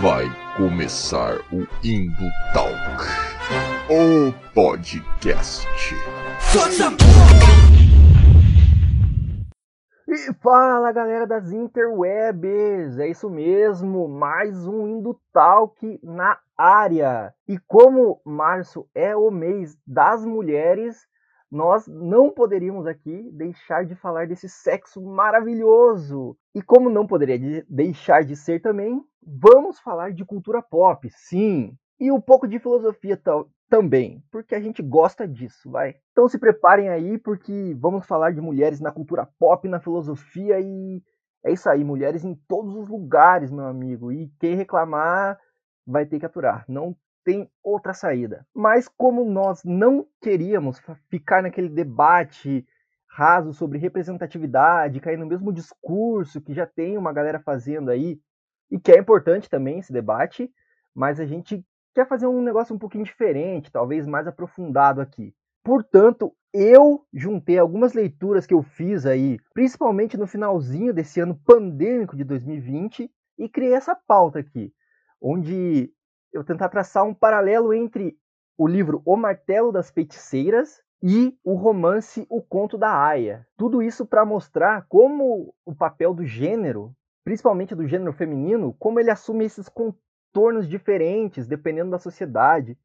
Vai começar o Indo Talk, o podcast. E fala galera das interwebs, é isso mesmo, mais um Indo Talk na área. E como março é o mês das mulheres, nós não poderíamos aqui deixar de falar desse sexo maravilhoso. E como não poderia de deixar de ser também, vamos falar de cultura pop, sim. E um pouco de filosofia também, porque a gente gosta disso, vai. Então se preparem aí, porque vamos falar de mulheres na cultura pop, na filosofia e é isso aí, mulheres em todos os lugares, meu amigo. E quem reclamar vai ter que aturar. Não tem outra saída. Mas como nós não queríamos ficar naquele debate raso sobre representatividade, cair no mesmo discurso que já tem uma galera fazendo aí, e que é importante também esse debate, mas a gente quer fazer um negócio um pouquinho diferente, talvez mais aprofundado aqui. Portanto, eu juntei algumas leituras que eu fiz aí, principalmente no finalzinho desse ano pandêmico de 2020, e criei essa pauta aqui, onde eu tentar traçar um paralelo entre o livro O Martelo das Feiticeiras e o romance O Conto da Aya. Tudo isso para mostrar como o papel do gênero, principalmente do gênero feminino, como ele assume esses contornos diferentes dependendo da sociedade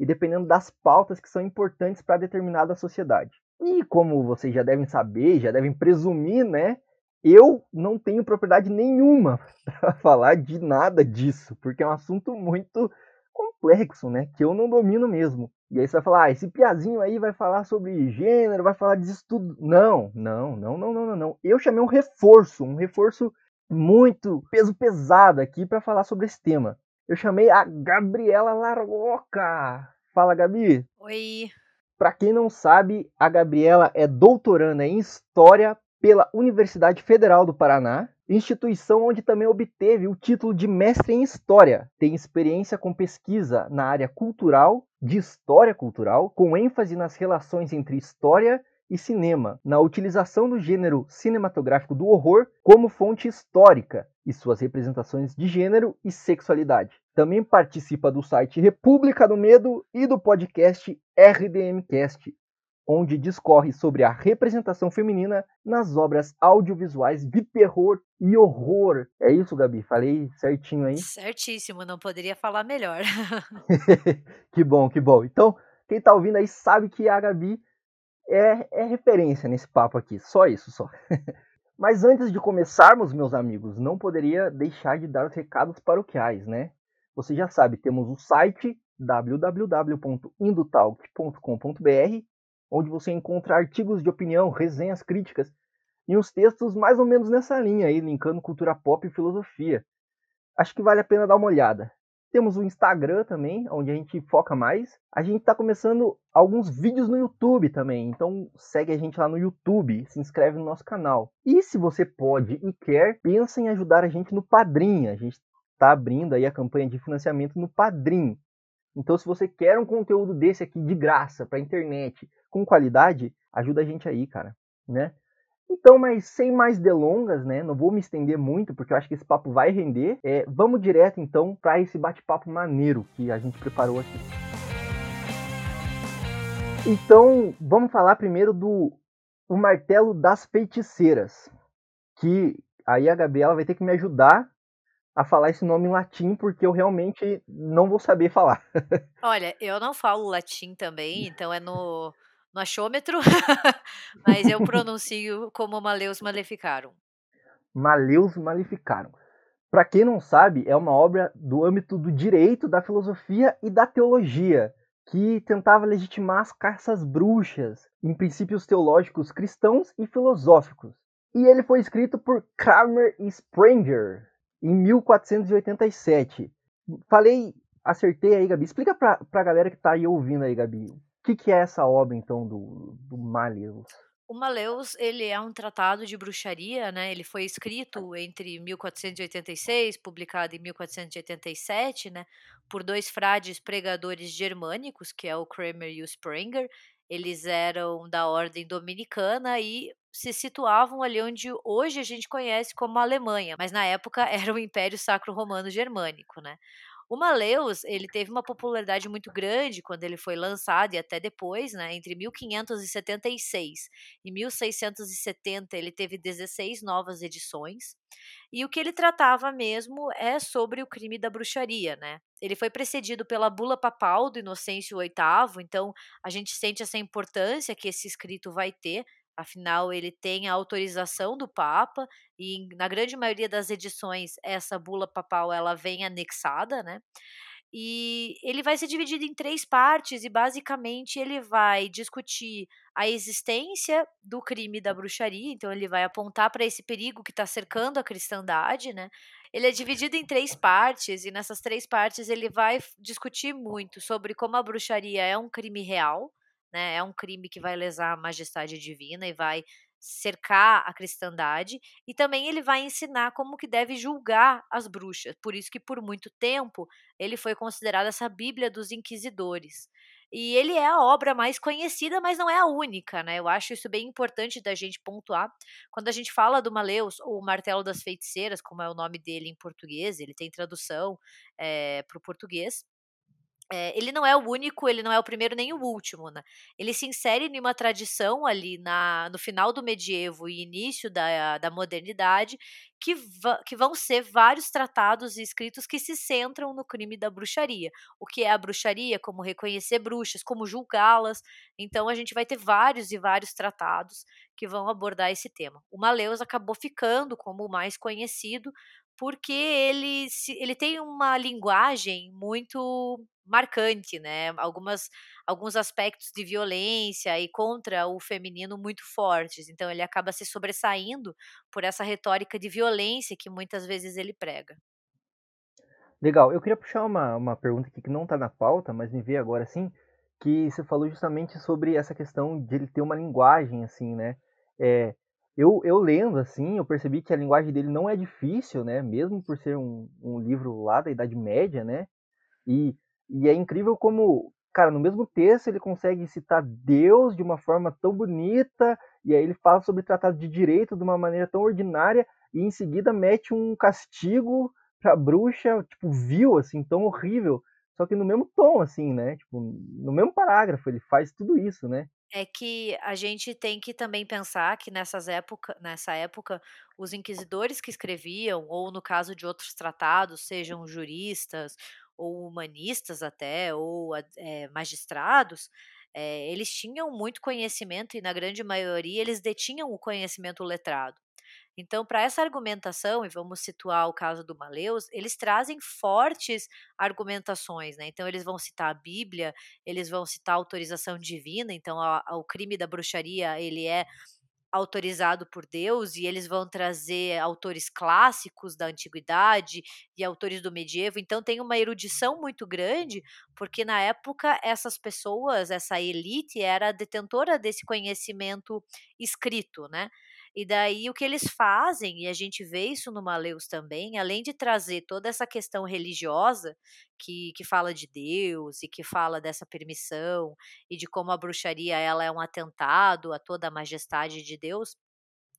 e dependendo das pautas que são importantes para determinada sociedade. E como vocês já devem saber, já devem presumir, né? Eu não tenho propriedade nenhuma para falar de nada disso, porque é um assunto muito complexo, né? Que eu não domino mesmo. E aí você vai falar, ah, esse piazinho aí vai falar sobre gênero, vai falar disso tudo. Não, não, não, não, não, não, não. Eu chamei um reforço, um reforço muito peso pesado aqui para falar sobre esse tema. Eu chamei a Gabriela Larroca. Fala, Gabi. Oi. Para quem não sabe, a Gabriela é doutoranda em História pela Universidade Federal do Paraná, instituição onde também obteve o título de mestre em História. Tem experiência com pesquisa na área cultural, de História Cultural, com ênfase nas relações entre História e cinema, na utilização do gênero cinematográfico do horror como fonte histórica e suas representações de gênero e sexualidade. Também participa do site República do Medo e do podcast RDMcast, onde discorre sobre a representação feminina nas obras audiovisuais de terror e horror. É isso, Gabi? Falei certinho aí? Certíssimo, não poderia falar melhor. que bom, que bom. Então, quem tá ouvindo aí sabe que a Gabi é, é referência nesse papo aqui. Só isso, só. Mas antes de começarmos, meus amigos, não poderia deixar de dar os recados paroquiais, né? Você já sabe, temos o site www.indotalk.com.br onde você encontra artigos de opinião, resenhas críticas e uns textos mais ou menos nessa linha aí, linkando cultura pop e filosofia. Acho que vale a pena dar uma olhada. Temos o Instagram também, onde a gente foca mais. A gente está começando alguns vídeos no YouTube também, então segue a gente lá no YouTube, se inscreve no nosso canal. E se você pode e quer, pensa em ajudar a gente no Padrim. A gente está abrindo aí a campanha de financiamento no Padrim. Então, se você quer um conteúdo desse aqui de graça para internet, com qualidade, ajuda a gente aí, cara, né? Então, mas sem mais delongas, né? Não vou me estender muito, porque eu acho que esse papo vai render. É, vamos direto, então, para esse bate-papo maneiro que a gente preparou aqui. Então, vamos falar primeiro do o martelo das feiticeiras, que aí a Gabriela vai ter que me ajudar a falar esse nome em latim, porque eu realmente não vou saber falar. Olha, eu não falo latim também, então é no no achômetro, mas eu pronuncio como Maleus Maleficarum. Maleus Maleficarum. Para quem não sabe, é uma obra do âmbito do direito, da filosofia e da teologia, que tentava legitimar as caças bruxas em princípios teológicos cristãos e filosóficos. E ele foi escrito por Kramer Sprenger em 1487. Falei, acertei aí, Gabi. Explica pra, pra galera que tá aí ouvindo aí, Gabi. O que, que é essa obra, então, do, do Maleus? O Maleus, ele é um tratado de bruxaria, né? Ele foi escrito entre 1486, publicado em 1487, né? Por dois frades pregadores germânicos, que é o Kramer e o Sprenger. Eles eram da ordem dominicana e se situavam ali onde hoje a gente conhece como Alemanha, mas na época era o Império Sacro Romano Germânico, né? O Maleus, ele teve uma popularidade muito grande quando ele foi lançado e até depois, né, entre 1576 e 1670, ele teve 16 novas edições. E o que ele tratava mesmo é sobre o crime da bruxaria, né? Ele foi precedido pela bula papal do Inocêncio VIII, então a gente sente essa importância que esse escrito vai ter Afinal, ele tem a autorização do Papa e na grande maioria das edições essa bula papal ela vem anexada, né? E ele vai ser dividido em três partes e basicamente ele vai discutir a existência do crime da bruxaria, então ele vai apontar para esse perigo que está cercando a cristandade, né? Ele é dividido em três partes e nessas três partes ele vai discutir muito sobre como a bruxaria é um crime real, né? É um crime que vai lesar a majestade divina e vai cercar a cristandade e também ele vai ensinar como que deve julgar as bruxas. Por isso que por muito tempo ele foi considerado essa Bíblia dos inquisidores. E ele é a obra mais conhecida, mas não é a única, né? Eu acho isso bem importante da gente pontuar. Quando a gente fala do Maleus, ou o Martelo das Feiticeiras, como é o nome dele em português, ele tem tradução é, para o português. É, ele não é o único, ele não é o primeiro nem o último, né? Ele se insere em uma tradição ali na, no final do medievo e início da, da modernidade, que, que vão ser vários tratados e escritos que se centram no crime da bruxaria. O que é a bruxaria, como reconhecer bruxas, como julgá-las. Então a gente vai ter vários e vários tratados que vão abordar esse tema. O Maleus acabou ficando como o mais conhecido, porque ele, ele tem uma linguagem muito marcante, né? Algumas, alguns aspectos de violência e contra o feminino muito fortes. Então ele acaba se sobressaindo por essa retórica de violência que muitas vezes ele prega. Legal. Eu queria puxar uma, uma pergunta aqui que não está na pauta, mas me veio agora assim, que você falou justamente sobre essa questão de ele ter uma linguagem assim, né? É, eu, eu lendo assim, eu percebi que a linguagem dele não é difícil, né? Mesmo por ser um, um livro lá da Idade Média, né? E e é incrível como, cara, no mesmo texto ele consegue citar Deus de uma forma tão bonita, e aí ele fala sobre tratado de direito de uma maneira tão ordinária, e em seguida mete um castigo pra bruxa, tipo, vil, assim, tão horrível, só que no mesmo tom, assim, né? Tipo, no mesmo parágrafo, ele faz tudo isso, né? É que a gente tem que também pensar que nessas época, nessa época, os inquisidores que escreviam, ou no caso de outros tratados, sejam juristas ou humanistas até, ou é, magistrados, é, eles tinham muito conhecimento e, na grande maioria, eles detinham o conhecimento letrado. Então, para essa argumentação, e vamos situar o caso do Maleus, eles trazem fortes argumentações, né? Então, eles vão citar a Bíblia, eles vão citar a autorização divina, então a, a, o crime da bruxaria, ele é autorizado por Deus e eles vão trazer autores clássicos da antiguidade e autores do medievo. Então tem uma erudição muito grande, porque na época essas pessoas, essa elite era detentora desse conhecimento escrito, né? E daí o que eles fazem, e a gente vê isso no Maleus também, além de trazer toda essa questão religiosa, que, que fala de Deus e que fala dessa permissão e de como a bruxaria ela é um atentado a toda a majestade de Deus,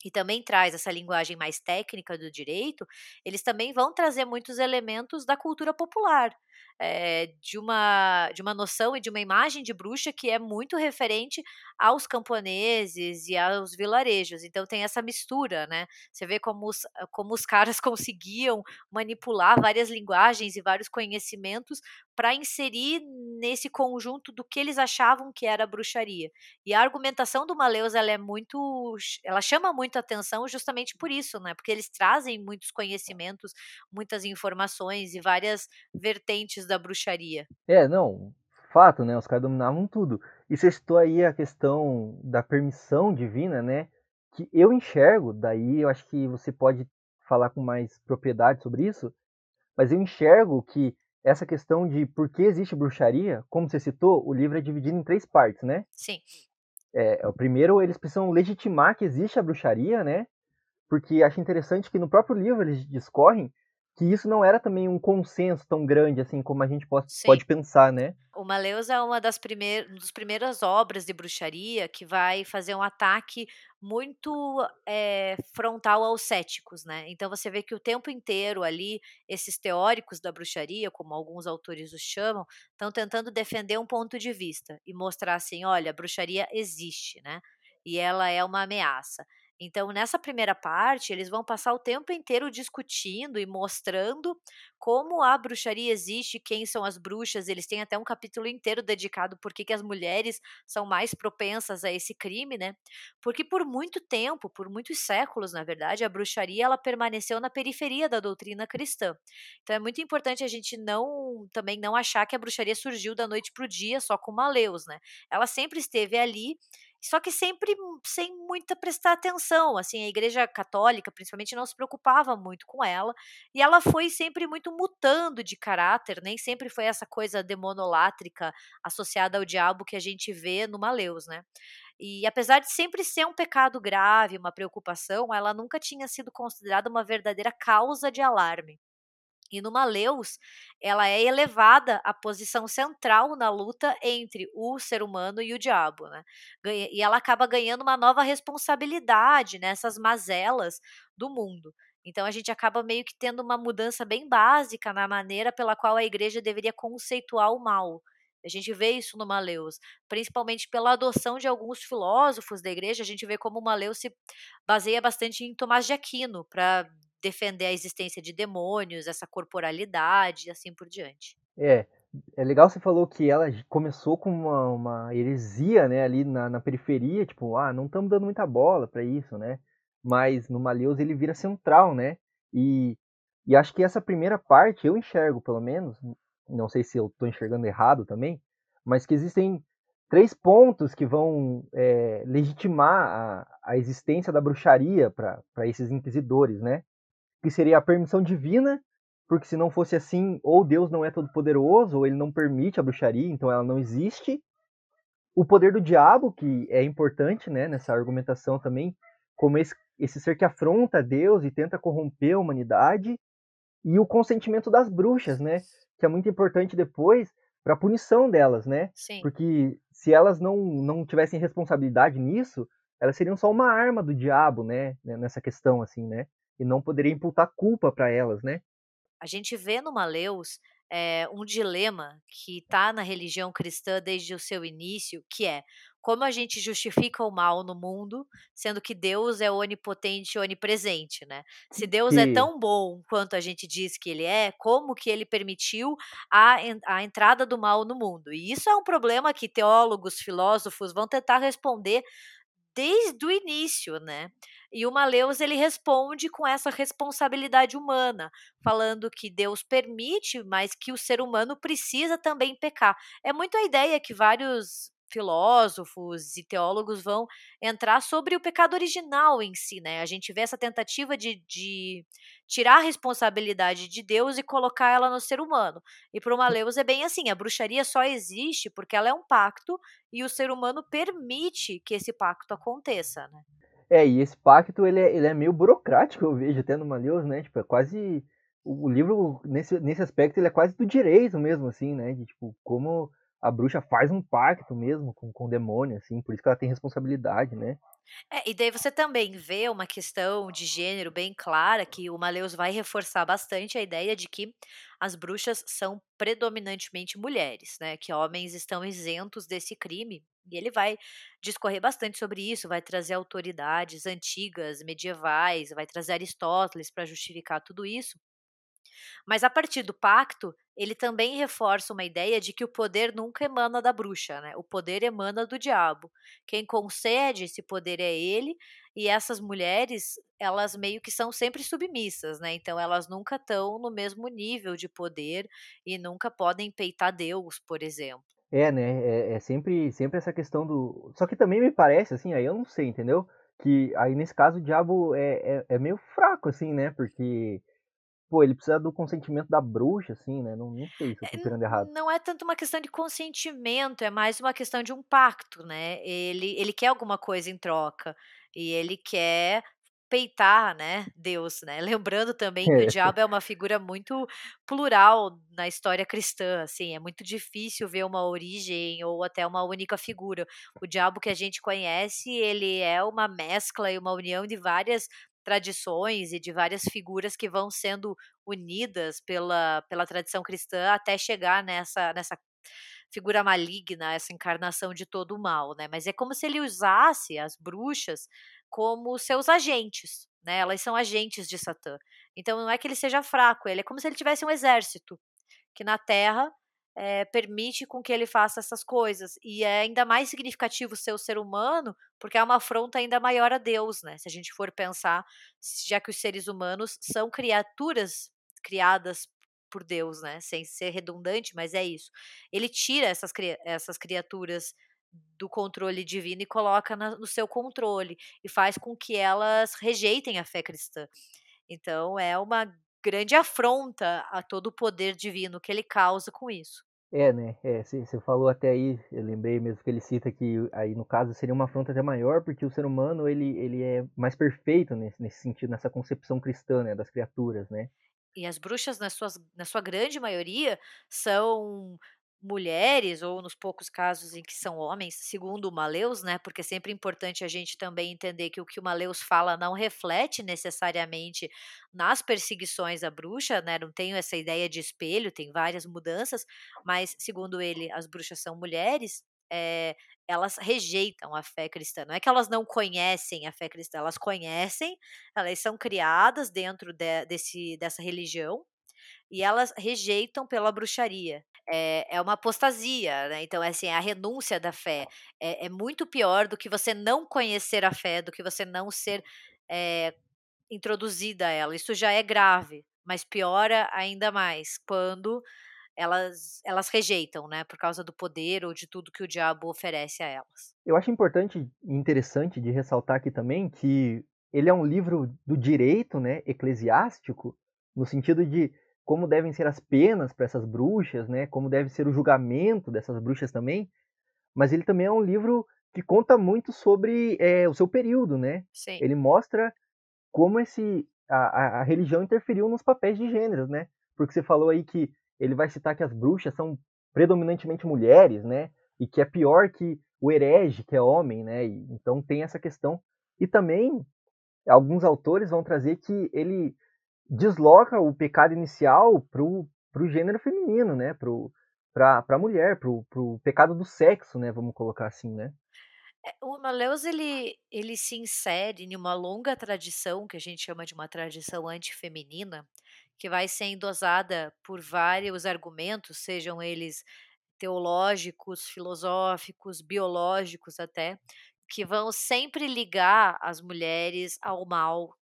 e também traz essa linguagem mais técnica do direito, eles também vão trazer muitos elementos da cultura popular é, de, uma, de uma noção e de uma imagem de bruxa que é muito referente aos camponeses e aos vilarejos. Então tem essa mistura, né? Você vê como os, como os caras conseguiam manipular várias linguagens e vários conhecimentos para inserir nesse conjunto do que eles achavam que era bruxaria. E a argumentação do Maleus ela é muito, ela chama muito atenção justamente por isso, né? Porque eles trazem muitos conhecimentos, muitas informações e várias vertentes da bruxaria. É, não, fato, né? Os caras dominavam tudo. E você citou aí a questão da permissão divina, né? Que eu enxergo, daí eu acho que você pode falar com mais propriedade sobre isso, mas eu enxergo que essa questão de por que existe bruxaria, como você citou, o livro é dividido em três partes, né? Sim. É, o primeiro, eles precisam legitimar que existe a bruxaria, né? Porque acho interessante que no próprio livro eles discorrem que isso não era também um consenso tão grande, assim, como a gente pode Sim. pode pensar, né. O Maleus é uma das primeir dos primeiras obras de bruxaria que vai fazer um ataque muito, eh, frontal aos céticos, né. Então você vê que o tempo inteiro ali, esses teóricos da bruxaria, como alguns autores os chamam, estão tentando defender um ponto de vista e mostrar assim: "Olha, a bruxaria existe, né, e ela é uma ameaça". Então nessa primeira parte, eles vão passar o tempo inteiro discutindo e mostrando como a bruxaria existe, quem são as bruxas, eles têm até um capítulo inteiro dedicado por que que as mulheres são mais propensas a esse crime, né. Porque por muito tempo, por muitos séculos, na verdade, a bruxaria ela permaneceu na periferia da doutrina cristã. Então é muito importante a gente não também não achar que a bruxaria surgiu da noite para o dia só com Maleus, né. Ela sempre esteve ali, só que sempre sem muita prestar atenção, assim, a igreja católica, principalmente, não se preocupava muito com ela, e ela foi sempre muito mutando de caráter, nem sempre foi essa coisa demonolátrica associada ao diabo que a gente vê no Maleus, né. E apesar de sempre ser um pecado grave, uma preocupação, ela nunca tinha sido considerada uma verdadeira causa de alarme. E no Maleus, ela é elevada à posição central na luta entre o ser humano e o diabo, né. E ela acaba ganhando uma nova responsabilidade nessas mazelas do mundo. Então a gente acaba meio que tendo uma mudança bem básica na maneira pela qual a igreja deveria conceituar o mal. A gente vê isso no Maleus, principalmente pela adoção de alguns filósofos da igreja, a gente vê como o Maleus se baseia bastante em Tomás de Aquino, pra defender a existência de demônios, essa corporalidade e assim por diante. É, é legal você falou que ela começou com uma uma heresia, né, ali na na periferia, tipo: "Ah, não estamos dando muita bola pra isso", né. Mas no Maleus ele vira central, né. E e acho que essa primeira parte eu enxergo pelo menos, não sei se eu tô enxergando errado também, mas que existem 3 pontos que vão, eh, legitimar a a existência da bruxaria pra esses inquisidores, né. Que seria a permissão divina, porque se não fosse assim, ou Deus não é todo poderoso, ou ele não permite a bruxaria, então ela não existe. O poder do diabo, que é importante, né, nessa argumentação também, como esse esse ser que afronta Deus e tenta corromper a humanidade. E o consentimento das bruxas, né, que é muito importante depois pra punição delas, né. Sim. Porque se elas não não tivessem responsabilidade nisso, elas seriam só uma arma do diabo, né, ne nessa questão, assim, né. E não poderia imputar culpa pra elas, né. A gente vê no Maleus, eh, um dilema que tá na religião cristã desde o seu início, que é: como a gente justifica o mal no mundo, sendo que Deus é onipotente e onipresente, né. Se Deus é Que tão bom quanto a gente diz que ele é, como que ele permitiu a a entrada do mal no mundo? E isso é um problema que teólogos, filósofos vão tentar responder desde o início, né. E o Maleus ele responde com essa responsabilidade humana, falando que Deus permite, mas que o ser humano precisa também pecar. É muito a ideia que vários filósofos e teólogos vão entrar sobre o pecado original em si, né. A gente vê essa tentativa de de tirar a responsabilidade de Deus e colocar ela no ser humano. E para o Maleus é bem assim, a bruxaria só existe porque ela é um pacto e o ser humano permite que esse pacto aconteça, né. É, e esse pacto ele é ele é meio burocrático, eu vejo até no Maleus, né, tipo, é quase o o livro nesse nesse aspecto ele é quase do direito mesmo, assim, né, de tipo, como a bruxa faz um pacto mesmo com com o demônio, assim, por isso que ela tem responsabilidade, né. É, e daí você também vê uma questão de gênero bem clara, que o Maleus vai reforçar bastante a ideia de que as bruxas são predominantemente mulheres, né, que homens estão isentos desse crime, e ele vai discorrer bastante sobre isso, vai trazer autoridades antigas, medievais, vai trazer Aristóteles pra justificar tudo isso. Mas a partir do pacto, ele também reforça uma ideia de que o poder nunca emana da bruxa, né, o poder emana do diabo. Quem concede esse poder é ele, e essas mulheres, elas meio que são sempre submissas, né, então elas nunca estão no mesmo nível de poder e nunca podem peitar Deus, por exemplo. É, né, é é sempre sempre essa questão do só que também me parece, assim, aí eu não sei, entendeu, que aí nesse caso o diabo é é é meio fraco, assim, né, porque, pô, ele precisa do consentimento da bruxa, assim, né, não não sei se eu É, tô n entendendo errado. não é tanto uma questão de consentimento, é mais uma questão de um pacto, né, ele ele quer alguma coisa em troca, e ele quer peitar, né, Deus, né. Lembrando também que o É. diabo é uma figura muito plural na história cristã, assim, é muito difícil ver uma origem ou até uma única figura. O diabo que a gente conhece, ele é uma mescla e uma união de várias tradições e de várias figuras que vão sendo unidas pela pela tradição cristã até chegar nessa nessa figura maligna, essa encarnação de todo o mal, né. Mas é como se ele usasse as bruxas como seus agentes, né, elas são agentes de Satã. Então não é que ele seja fraco, ele é como se ele tivesse um exército, que na Terra, eh, permite com que ele faça essas coisas. E é ainda mais significativo ser o ser humano, porque é uma afronta ainda maior a Deus, né, se a gente for pensar, já que os seres humanos são criaturas criadas por Deus, né, sem ser redundante, mas é isso. Ele tira essas cria essas criaturas do controle divino e coloca na no seu controle, e faz com que elas rejeitem a fé cristã. Então é uma grande afronta a todo o poder divino que ele causa com isso. É, né, é, você você falou até aí, eu lembrei mesmo que ele cita que aí no caso seria uma afronta até maior, porque o ser humano ele ele é mais perfeito nesse nesse sentido, nessa concepção cristã, né, das criaturas, né. E as bruxas nas suas na sua grande maioria, são mulheres ou nos poucos casos em que são homens, segundo o Maleus, né, porque é sempre importante a gente também entender que o que o Maleus fala não reflete necessariamente nas perseguições à bruxa, né, não tenho essa ideia de espelho, tem várias mudanças, mas segundo ele as bruxas são mulheres, eh, elas rejeitam a fé cristã, não é que elas não conhecem a fé cristã, elas conhecem, elas são criadas dentro de desse dessa religião, e elas rejeitam pela bruxaria. É é uma apostasia, né, então é assim, é a renúncia da fé. É é muito pior do que você não conhecer a fé, do que você não ser, eh, introduzida a ela, isso já é grave, mas piora ainda mais quando elas elas rejeitam, né, por causa do poder ou de tudo que o diabo oferece a elas. Eu acho importante e interessante de ressaltar aqui também que ele é um livro do direito, né, eclesiástico, no sentido de como devem ser as penas para essas bruxas, né, como deve ser o julgamento dessas bruxas também, mas ele também é um livro que conta muito sobre, eh, o seu período, né. Sim. Ele mostra como esse a a a religião interferiu nos papéis de gêneros, né, porque você falou aí que ele vai citar que as bruxas são predominantemente mulheres, né, e que é pior que o herege que é homem, né, e então tem essa questão. E também, alguns autores vão trazer que ele desloca o pecado inicial para o para o gênero feminino, né, para o pra pra mulher, para o para o pecado do sexo, né, vamos colocar assim, né. É, o Maleus ele ele se insere em uma longa tradição, que a gente chama de uma tradição antifeminina, que vai ser endosada por vários argumentos, sejam eles teológicos, filosóficos, biológicos até, que vão sempre ligar as mulheres ao mal,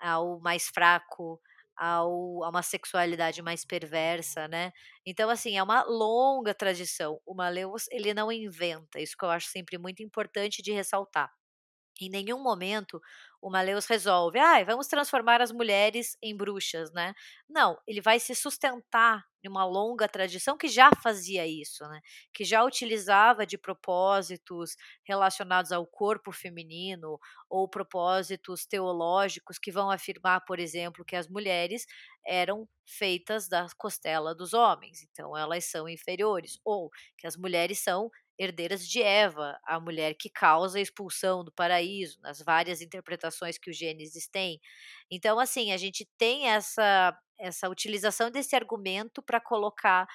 ao mais fraco, ao a uma sexualidade mais perversa, né. Então assim, é uma longa tradição, o Maleus ele não inventa, isso que eu acho sempre muito importante de ressaltar. Em nenhum momento o Maleus resolve: "Ai, vamos transformar as mulheres em bruxas", né. Não, ele vai se sustentar em uma longa tradição que já fazia isso, né, que já utilizava de propósitos relacionados ao corpo feminino, ou propósitos teológicos que vão afirmar, por exemplo, que as mulheres eram feitas da costela dos homens, então elas são inferiores, ou que as mulheres são herdeiras de Eva, a mulher que causa a expulsão do paraíso, nas várias interpretações que o Gênesis tem. Então assim, a gente tem essa essa utilização desse argumento para colocar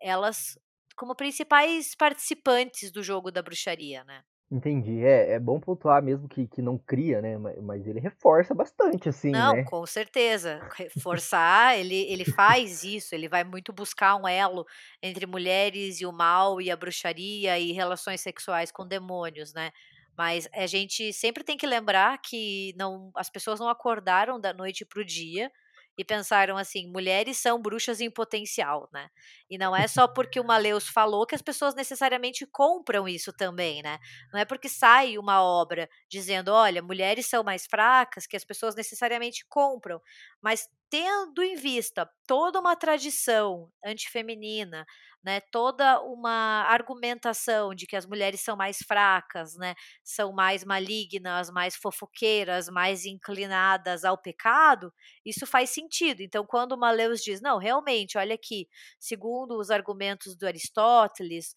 elas como principais participantes do jogo da bruxaria, né. Entendi. É, é bom pontuar mesmo que que não cria, né, ma mas ele reforça bastante, assim, Não, né. com certeza, reforçar, ele ele faz isso, ele vai muito buscar um elo entre mulheres e o mal, e a bruxaria, e relações sexuais com demônios, né. Mas a gente sempre tem que lembrar que não as pessoas não acordaram da noite para o dia, e pensaram assim: "Mulheres são bruxas em potencial", né. E não é só porque o Maleus falou que as pessoas necessariamente compram isso também, né. Não é porque sai uma obra dizendo: "Olha, mulheres são mais fracas", que as pessoas necessariamente compram, mas tendo em vista toda uma tradição antifeminina, né, toda uma argumentação de que as mulheres são mais fracas, né, são mais malignas, mais fofoqueiras, mais inclinadas ao pecado, isso faz sentido. Então, quando Maleus diz, não, realmente, olha aqui, segundo os argumentos do Aristóteles,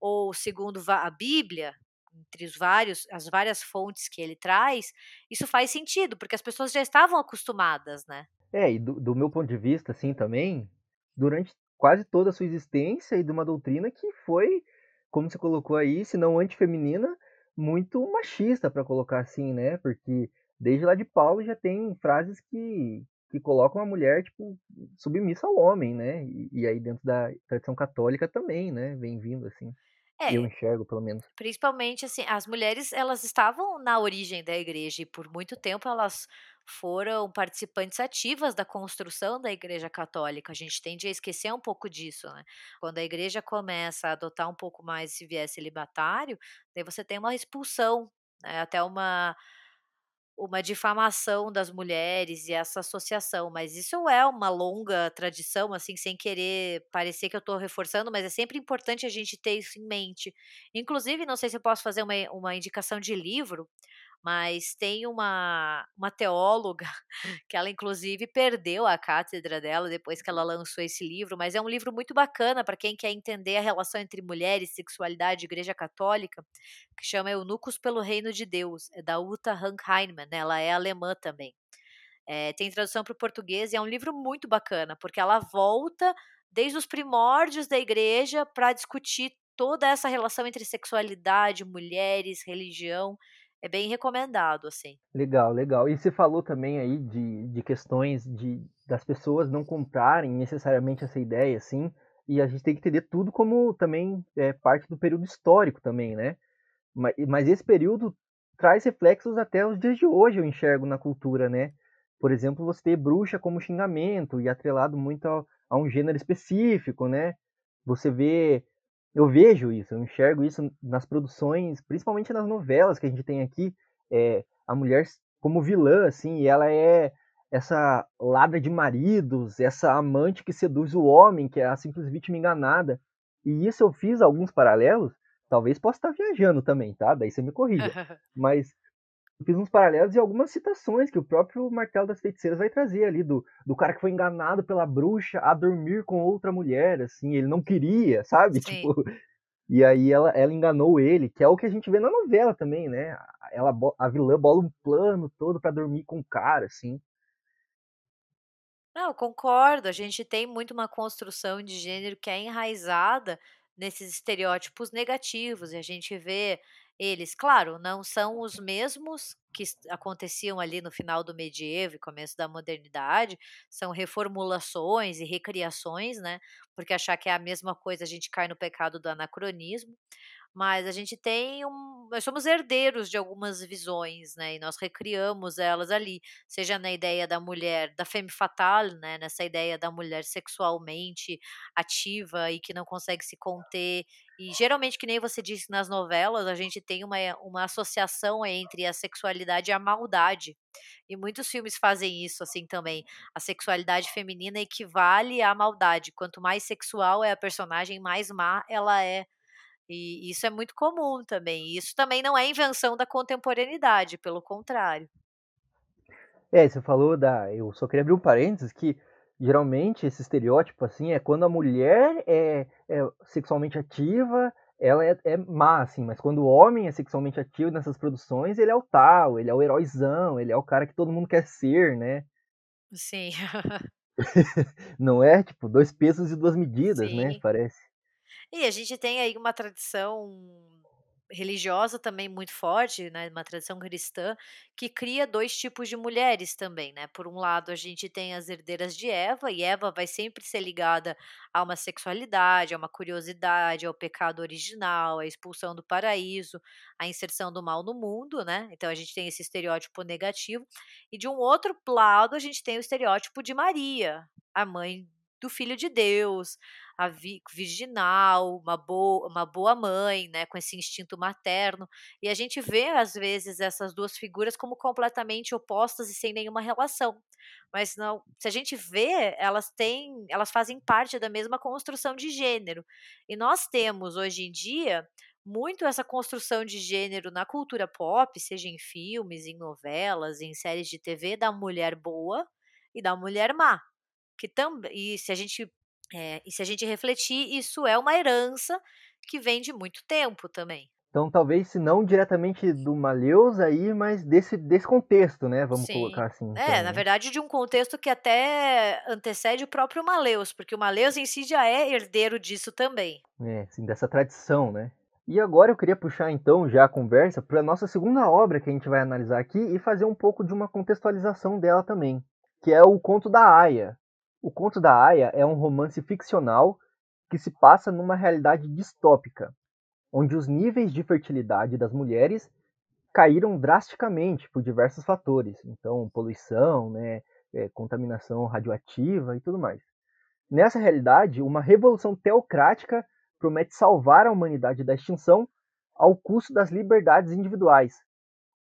ou segundo a Bíblia, entre os vários, as várias fontes que ele traz, isso faz sentido, porque as pessoas já estavam acostumadas, né? É, e do, do meu ponto de vista, assim, também, durante quase toda a sua existência e de uma doutrina que foi, como você colocou aí, se não antifeminina, muito machista, para colocar assim, né? Porque desde lá de Paulo já tem frases que, que colocam a mulher, tipo, submissa ao homem, né? E, e aí dentro da tradição católica também, né? Vem vindo, assim. É, Eu enxergo, pelo menos. principalmente assim, as mulheres elas estavam na origem da igreja e por muito tempo elas foram participantes ativas da construção da igreja católica. A gente tende a esquecer um pouco disso, né? Quando a igreja começa a adotar um pouco mais esse viés celibatário, daí você tem uma expulsão, né? Até uma uma difamação das mulheres e essa associação, mas isso é uma longa tradição, assim, sem querer parecer que eu estou reforçando, mas é sempre importante a gente ter isso em mente. Inclusive, não sei se eu posso fazer uma, uma indicação de livro, mas tem uma, uma teóloga que ela inclusive perdeu a cátedra dela depois que ela lançou esse livro, mas é um livro muito bacana para quem quer entender a relação entre mulheres, sexualidade e igreja católica, que chama Eunucos pelo Reino de Deus, é da Uta Hank Heinemann, né, ela é alemã também. É, tem tradução para o português e é um livro muito bacana, porque ela volta desde os primórdios da igreja para discutir toda essa relação entre sexualidade, mulheres, religião é bem recomendado, assim. Legal, legal. E você falou também aí de, de questões de das pessoas não comprarem necessariamente essa ideia, assim, e a gente tem que entender tudo como também é, parte do período histórico também, né? Mas, mas esse período traz reflexos até os dias de hoje, eu enxergo na cultura, né? Por exemplo, você ter bruxa como xingamento e atrelado muito a, a um gênero específico, né? Você vê eu vejo isso, eu enxergo isso nas produções, principalmente nas novelas que a gente tem aqui, é, a mulher como vilã, assim, e ela é essa ladra de maridos, essa amante que seduz o homem, que é a simples vítima enganada. E isso eu fiz alguns paralelos, talvez possa estar viajando também, tá? Daí você me corrija. Mas eu fiz uns paralelos e algumas citações que o próprio Martelo das Feiticeiras vai trazer ali, do, do cara que foi enganado pela bruxa a dormir com outra mulher, assim, ele não queria, sabe? Sim. Tipo, e aí ela, ela enganou ele, que é o que a gente vê na novela também, né? Ela, a vilã bola um plano todo para dormir com o cara, assim. Não, concordo. A gente tem muito uma construção de gênero que é enraizada nesses estereótipos negativos, e a gente vê eles, claro, não são os mesmos que aconteciam ali no final do medievo e começo da modernidade, são reformulações e recriações, né? Porque achar que é a mesma coisa a gente cai no pecado do anacronismo mas a gente tem um nós somos herdeiros de algumas visões, né, e nós recriamos elas ali, seja na ideia da mulher, da femme fatale, né, nessa ideia da mulher sexualmente ativa e que não consegue se conter, e geralmente, que nem você disse nas novelas, a gente tem uma uma associação entre a sexualidade e a maldade, e muitos filmes fazem isso, assim, também, a sexualidade feminina equivale à maldade, quanto mais sexual é a personagem, mais má ela é. E isso é muito comum também, isso também não é invenção da contemporaneidade, pelo contrário. É, você falou da. Eu só queria abrir um parênteses que geralmente esse estereótipo assim é quando a mulher é, é sexualmente ativa, ela é, é má, assim, mas quando o homem é sexualmente ativo nessas produções, ele é o tal, ele é o heróizão, ele é o cara que todo mundo quer ser, né? Sim. Não é? Tipo, dois pesos e duas medidas, né? Sim. Parece. E a gente tem aí uma tradição religiosa também muito forte, né, uma tradição cristã, que cria 2 tipos de mulheres também, né. Por um lado, a gente tem as herdeiras de Eva, e Eva vai sempre ser ligada a uma sexualidade, a uma curiosidade, ao pecado original, à expulsão do paraíso, à inserção do mal no mundo, né. Então a gente tem esse estereótipo negativo. E de um outro lado, a gente tem o estereótipo de Maria, a mãe do filho de Deus, a vi, virginal, uma boa, uma boa mãe, né, com esse instinto materno. E a gente vê às vezes essas duas figuras como completamente opostas e sem nenhuma relação. Mas não, se a gente vê, elas têm, elas fazem parte da mesma construção de gênero. E nós temos hoje em dia muito essa construção de gênero na cultura pop, seja em filmes, em novelas, em séries de TV, da mulher boa e da mulher má. Que também, e se a gente é, e se a gente refletir, isso é uma herança que vem de muito tempo também. Então, talvez, se não diretamente do Maleus aí, mas desse, desse contexto, né? Vamos Sim. colocar assim. É, então, na né? verdade, de um contexto que até antecede o próprio Maleus, porque o Maleus em si já é herdeiro disso também. É, assim, dessa tradição, né? E agora eu queria puxar então já a conversa para a nossa segunda obra que a gente vai analisar aqui e fazer um pouco de uma contextualização dela também, que é o Conto da Aya. O Conto da Aya é um romance ficcional que se passa numa realidade distópica, onde os níveis de fertilidade das mulheres caíram drasticamente por diversos fatores, então poluição, né, é, contaminação radioativa e tudo mais. Nessa realidade, uma revolução teocrática promete salvar a humanidade da extinção ao custo das liberdades individuais,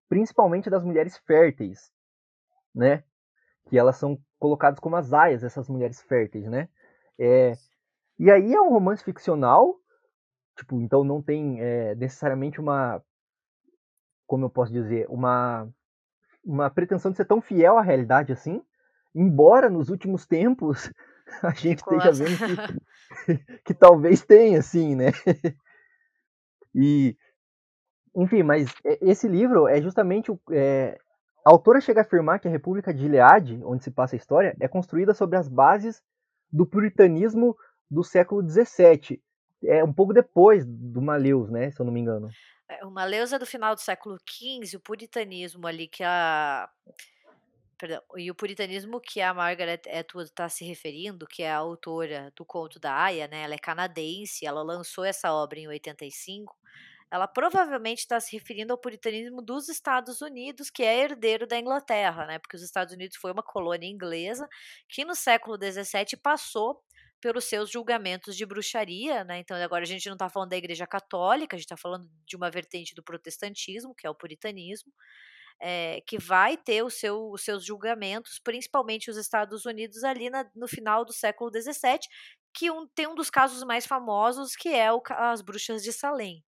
principalmente das mulheres férteis, né? Que elas são colocadas como as aias, essas mulheres férteis, né? É, e aí é um romance ficcional, tipo, então não tem é, necessariamente uma, como eu posso dizer, uma uma pretensão de ser tão fiel à realidade assim, embora nos últimos tempos a gente esteja vendo que, que talvez tenha, assim, né? E, enfim, mas esse livro é justamente o. É, a autora chega a afirmar que a República de Gilead, onde se passa a história, é construída sobre as bases do puritanismo do século XVII. É um pouco depois do Maleus, né? Se eu não me engano. O Maleus é do final do século XV, o puritanismo ali que a Perdão, e o puritanismo que a Margaret Atwood está se referindo, que é a autora do conto da Aya, né? Ela é canadense, ela lançou essa obra em 85. Ela provavelmente está se referindo ao puritanismo dos Estados Unidos, que é herdeiro da Inglaterra, né? Porque os Estados Unidos foi uma colônia inglesa que no século XVII passou pelos seus julgamentos de bruxaria, né? Então agora a gente não está falando da Igreja Católica, a gente está falando de uma vertente do protestantismo, que é o puritanismo é, que vai ter seu, os seus julgamentos, principalmente os Estados Unidos, ali na, no final do século XVII, que um, tem um dos casos mais famosos, que é o, as bruxas de Salem.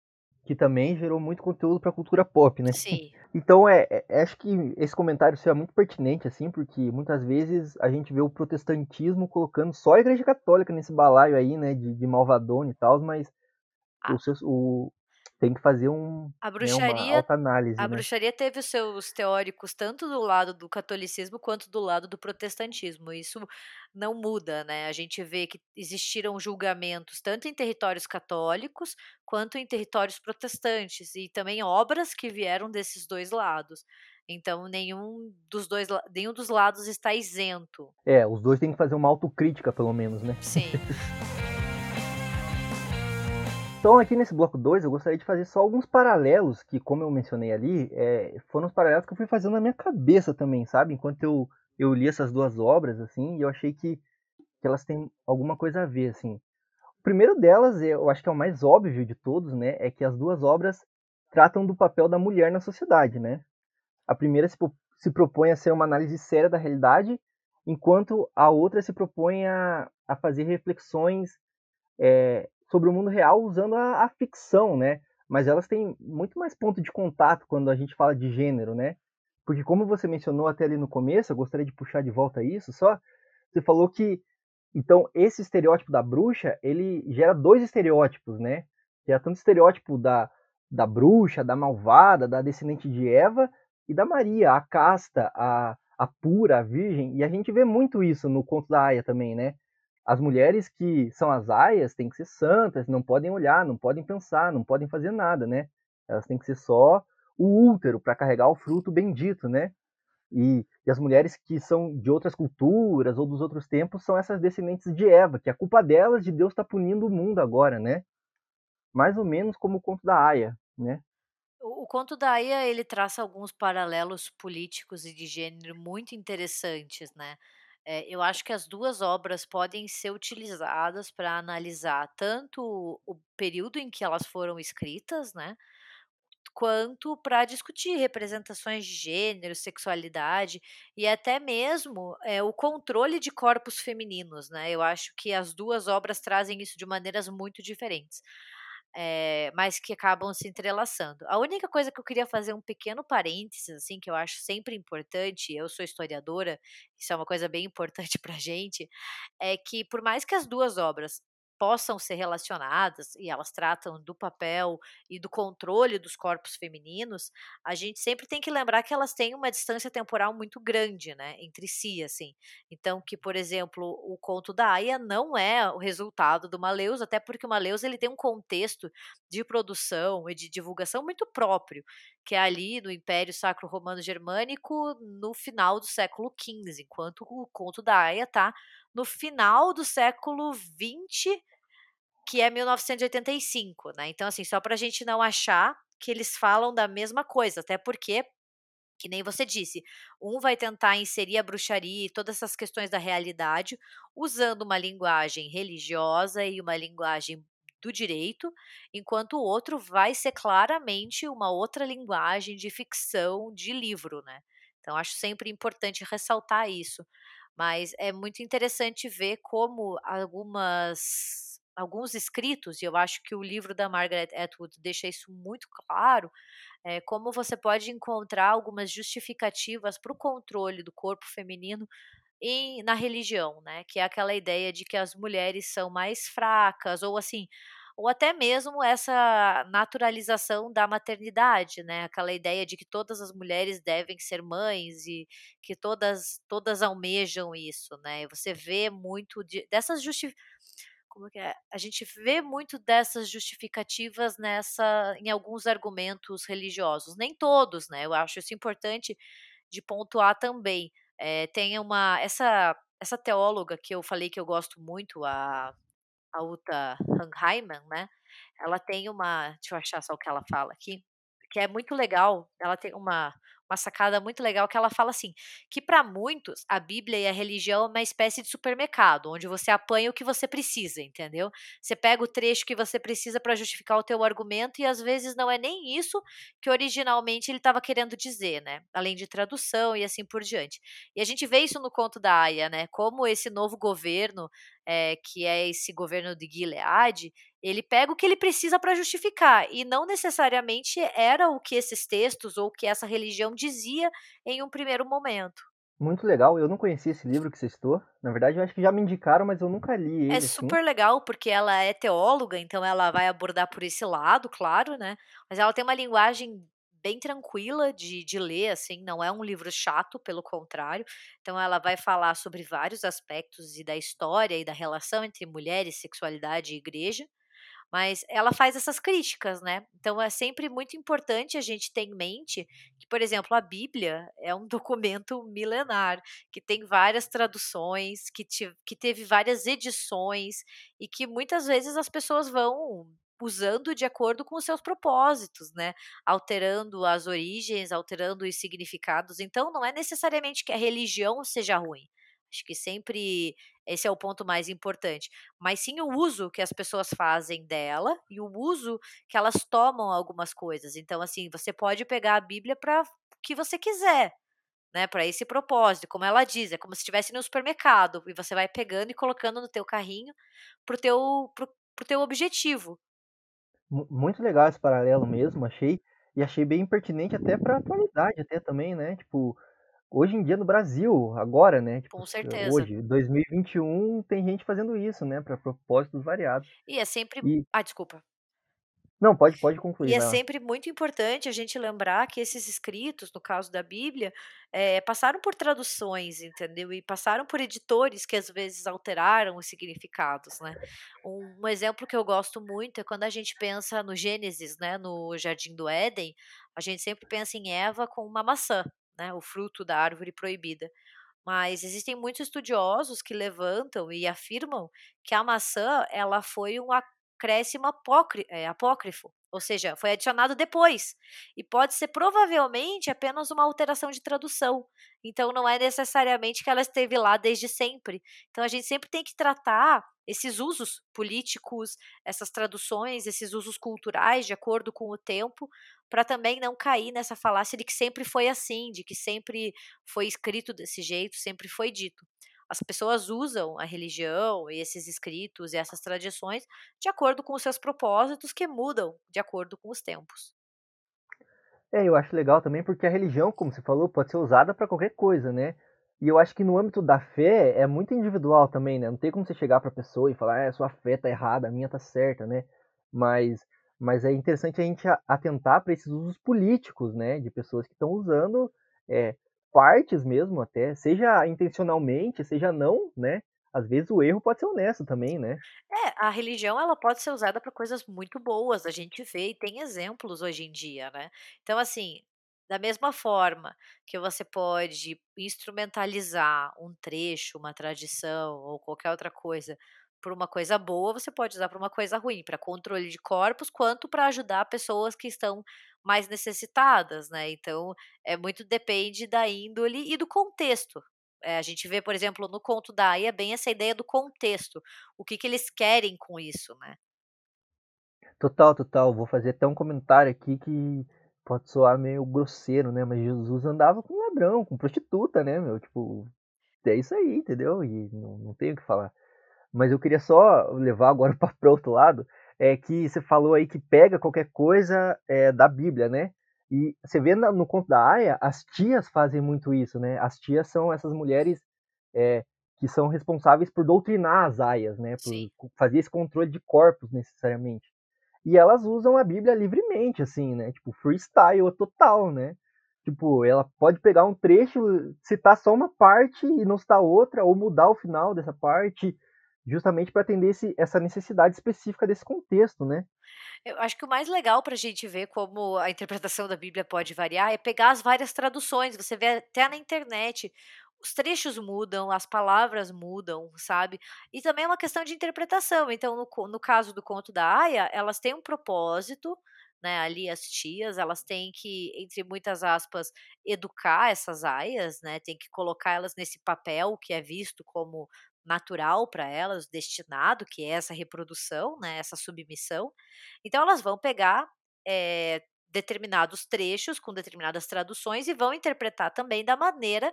Que também gerou muito conteúdo para a cultura pop, né? Sim. Então, é, é, acho que esse comentário é muito pertinente, assim, porque muitas vezes a gente vê o protestantismo colocando só a Igreja Católica nesse balaio aí, né, de, de malvadona e tal, mas ah. o, seu, o, tem que fazer um, a bruxaria, né, uma alta análise. A né? bruxaria teve os seus teóricos tanto do lado do catolicismo quanto do lado do protestantismo. Isso não muda, né? A gente vê que existiram julgamentos tanto em territórios católicos quanto em territórios protestantes e também obras que vieram desses dois lados. Então nenhum dos dois nenhum dos lados está isento. É, os dois têm que fazer uma autocrítica pelo menos, né? Sim. Então, aqui nesse bloco 2, eu gostaria de fazer só alguns paralelos, que, como eu mencionei ali, é, foram os paralelos que eu fui fazendo na minha cabeça também, sabe? Enquanto eu, eu li essas duas obras, assim, e eu achei que, que elas têm alguma coisa a ver, assim. O primeiro delas, eu acho que é o mais óbvio de todos, né? É que as duas obras tratam do papel da mulher na sociedade, né? A primeira se, se propõe a ser uma análise séria da realidade, enquanto a outra se propõe a, a fazer reflexões é, sobre o mundo real usando a, a, ficção, né? Mas elas têm muito mais ponto de contato quando a gente fala de gênero, né? Porque como você mencionou até ali no começo, eu gostaria de puxar de volta isso, só você falou que então esse estereótipo da bruxa, ele gera dois estereótipos, né? Gera tanto o estereótipo da, da bruxa, da malvada, da descendente de Eva e da Maria, a casta, a, a pura, a virgem, e a gente vê muito isso no conto da Aya também, né? As mulheres que são as aias têm que ser santas, não podem olhar, não podem pensar, não podem fazer nada, né? Elas têm que ser só o útero para carregar o fruto bendito, né? E, e, as mulheres que são de outras culturas ou dos outros tempos são essas descendentes de Eva, que a culpa delas de Deus está punindo o mundo agora, né? Mais ou menos como o conto da Aya, né? O, conto da Aya ele traça alguns paralelos políticos e de gênero muito interessantes, né? Eh, eu acho que as 2 obras podem ser utilizadas para analisar tanto o período em que elas foram escritas, né, quanto para discutir representações de gênero, sexualidade e até mesmo, eh, o controle de corpos femininos, né. Eu acho que as 2 obras trazem isso de maneiras muito diferentes, eh, mas que acabam se entrelaçando. A única coisa que eu queria fazer um pequeno parênteses, assim, que eu acho sempre importante, eu sou historiadora, isso é uma coisa bem importante pra gente, é que por mais que as 2 obras possam ser relacionadas e elas tratam do papel e do controle dos corpos femininos, a gente sempre tem que lembrar que elas têm uma distância temporal muito grande, né, entre si, assim. Então que, por exemplo, o conto da Aia não é o resultado do Maleus, até porque o Maleus ele tem um contexto de produção e de divulgação muito próprio, que é ali no Império Sacro Romano Germânico, no final do século XV, enquanto o conto da Aia tá no final do século XX, que é 1985, né. Então, assim, só pra gente não achar que eles falam da mesma coisa, até porque, que nem você disse, um vai tentar inserir a bruxaria e todas essas questões da realidade, usando uma linguagem religiosa e uma linguagem do direito, enquanto o outro vai ser claramente uma outra linguagem de ficção de livro, né. Então acho sempre importante ressaltar isso. Mas é muito interessante ver como algumas alguns escritos, e eu acho que o livro da Margaret Atwood deixa isso muito claro, eh, como você pode encontrar algumas justificativas para o controle do corpo feminino em na religião, né, que é aquela ideia de que as mulheres são mais fracas ou assim, ou até mesmo essa naturalização da maternidade, né, aquela ideia de que todas as mulheres devem ser mães e que todas todas almejam isso, né, você vê muito de dessas justi como que é? A gente vê muito dessas justificativas nessa em alguns argumentos religiosos, nem todos, né, eu acho isso importante de pontuar também. Eh, tem uma essa essa teóloga que eu falei que eu gosto muito, a a Uta Hagen-Heimann, né, ela tem uma deixa eu achar só o que ela fala aqui, que é muito legal, ela tem uma uma sacada muito legal que ela fala assim, que pra muitos a Bíblia e a religião é uma espécie de supermercado, onde você apanha o que você precisa, entendeu. Você pega o trecho que você precisa pra justificar o teu argumento e às vezes não é nem isso que originalmente ele estava querendo dizer, né, além de tradução e assim por diante. E a gente vê isso no conto da Aia, né, como esse novo governo, eh, que é esse governo de Gileade, ele pega o que ele precisa pra justificar, e não necessariamente era o que esses textos ou o que essa religião dizia em um primeiro momento. Muito legal, eu não conhecia esse livro que você citou, na verdade eu acho que já me indicaram, mas eu nunca li É ele, assim. super legal, porque ela é teóloga, então ela vai abordar por esse lado, claro, né, mas ela tem uma linguagem bem tranquila de de ler, assim, não é um livro chato, pelo contrário, então ela vai falar sobre vários aspectos e da história e da relação entre mulheres, sexualidade e igreja, mas ela faz essas críticas, né. Então é sempre muito importante a gente ter em mente que, por exemplo, a Bíblia é um documento milenar, que tem várias traduções, que tiv que teve várias edições e que muitas vezes as pessoas vão usando de acordo com os seus propósitos, né, alterando as origens, alterando os significados, então não é necessariamente que a religião seja ruim, acho que sempre esse é o ponto mais importante, mas sim o uso que as pessoas fazem dela e o uso que elas tomam algumas coisas. Então, assim, você pode pegar a Bíblia pra o que você quiser, né, pra esse propósito, como ela diz, é como se estivesse no supermercado e você vai pegando e colocando no teu carrinho para o teu para o para o teu objetivo. Mu muito legal esse paralelo mesmo, achei, e achei bem pertinente até pra atualidade até também, né, tipo, hoje em dia no Brasil, agora, né, tipo, Com s certeza. hoje, 2021, tem gente fazendo isso, né, pra propósitos variados. E é sempre E ai, desculpa. Não, pode pode concluir, E é sempre muito importante a gente lembrar que esses escritos, no caso da Bíblia, eh, passaram por traduções, entendeu, e passaram por editores que às vezes alteraram os significados, né. Um exemplo que eu gosto muito é quando a gente pensa no Gênesis, né, no jardim do Éden, a gente sempre pensa em Eva com uma maçã, né, o fruto da árvore proibida, mas existem muitos estudiosos que levantam e afirmam que a maçã ela foi um acréscimo é, apócrifo, ou seja, foi adicionado depois, e pode ser provavelmente apenas uma alteração de tradução. Então não é necessariamente que ela esteve lá desde sempre. Então a gente sempre tem que tratar esses usos políticos, essas traduções, esses usos culturais de acordo com o tempo, para também não cair nessa falácia de que sempre foi assim, de que sempre foi escrito desse jeito, sempre foi dito as pessoas usam a religião e esses escritos e essas tradições de acordo com os seus propósitos que mudam de acordo com os tempos. É, eu acho legal também porque a religião, como você falou, pode ser usada para qualquer coisa, né? E eu acho que no âmbito da fé é muito individual também, né? Não tem como você chegar para a pessoa e falar, ah, sua fé tá errada, a minha tá certa, né? Mas, mas é interessante a gente atentar para esses usos políticos, né? De pessoas que estão usando é, partes mesmo até, seja intencionalmente, seja não, né? Às vezes o erro pode ser honesto também, né? É, a religião ela pode ser usada para coisas muito boas, a gente vê e tem exemplos hoje em dia, né? Então, assim, da mesma forma que você pode instrumentalizar um trecho, uma tradição ou qualquer outra coisa por uma coisa boa, você pode usar para uma coisa ruim, para controle de corpos, quanto para ajudar pessoas que estão mais necessitadas, né? Então, é muito depende da índole e do contexto. É, a gente vê, por exemplo, no conto da Aya, bem essa ideia do contexto. O que, que eles querem com isso, né? Total, total. Vou fazer até um comentário aqui que pode soar meio grosseiro, né? Mas Jesus andava com ladrão, com prostituta, né, meu? Tipo, é isso aí, entendeu? E não, não tenho o que falar. Mas eu queria só levar agora para outro lado, é que você falou aí que pega qualquer coisa é, da Bíblia, né? E você vê no conto da Aya, as tias fazem muito isso, né? As tias são essas mulheres é, que são responsáveis por doutrinar as aias, né? Por Sim. fazer esse controle de corpos necessariamente. E elas usam a Bíblia livremente, assim, né? Tipo, freestyle total, né? Tipo, ela pode pegar um trecho, citar só uma parte e não citar outra, ou mudar o final dessa parte, justamente para atender esse, essa necessidade específica desse contexto, né? Eu acho que o mais legal para a gente ver como a interpretação da Bíblia pode variar é pegar as várias traduções. Você vê até na internet os trechos mudam, as palavras mudam, sabe? E também é uma questão de interpretação. Então, no, no caso do conto da Aya, elas têm um propósito, né? Ali as tias, elas têm que, entre muitas aspas, educar essas aias, né? Tem que colocar elas nesse papel que é visto como natural para elas, destinado, que é essa reprodução, né, essa submissão. Então elas vão pegar é, determinados trechos com determinadas traduções e vão interpretar também da maneira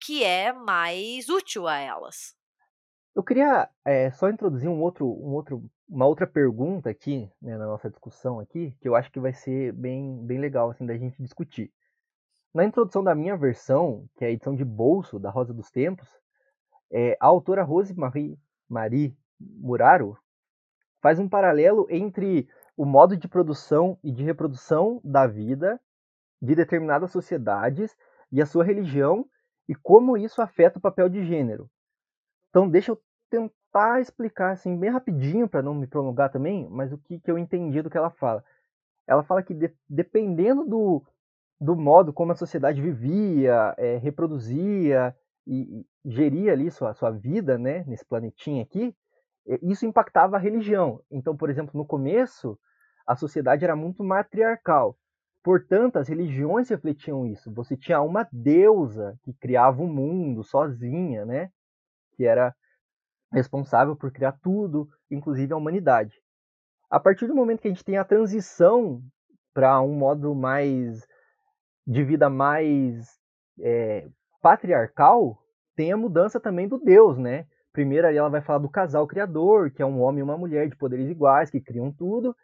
que é mais útil a elas. Eu queria é, só introduzir um outro, um outro, uma outra pergunta aqui né, na nossa discussão aqui, que eu acho que vai ser bem, bem legal assim da gente discutir. Na introdução da minha versão, que é a edição de bolso da Rosa dos Tempos, é, a autora Rose Marie, Marie Muraro faz um paralelo entre o modo de produção e de reprodução da vida de determinadas sociedades e a sua religião e como isso afeta o papel de gênero. Então, deixa eu tentar explicar assim bem rapidinho para não me prolongar também, mas o que, que eu entendi do que ela fala. Ela fala que de, dependendo do, do modo como a sociedade vivia, é, reproduzia e, e geria ali sua, sua vida, né, nesse planetinha aqui, isso impactava a religião. Então, por exemplo, no começo, a sociedade era muito matriarcal. Portanto, as religiões refletiam isso. Você tinha uma deusa que criava o mundo sozinha, né? Que era responsável por criar tudo, inclusive a humanidade. A partir do momento que a gente tem a transição para um modo mais de vida mais é, patriarcal, tem a mudança também do Deus, né? Primeiro ali ela vai falar do casal criador, que é um homem e uma mulher de poderes iguais, que criam tudo,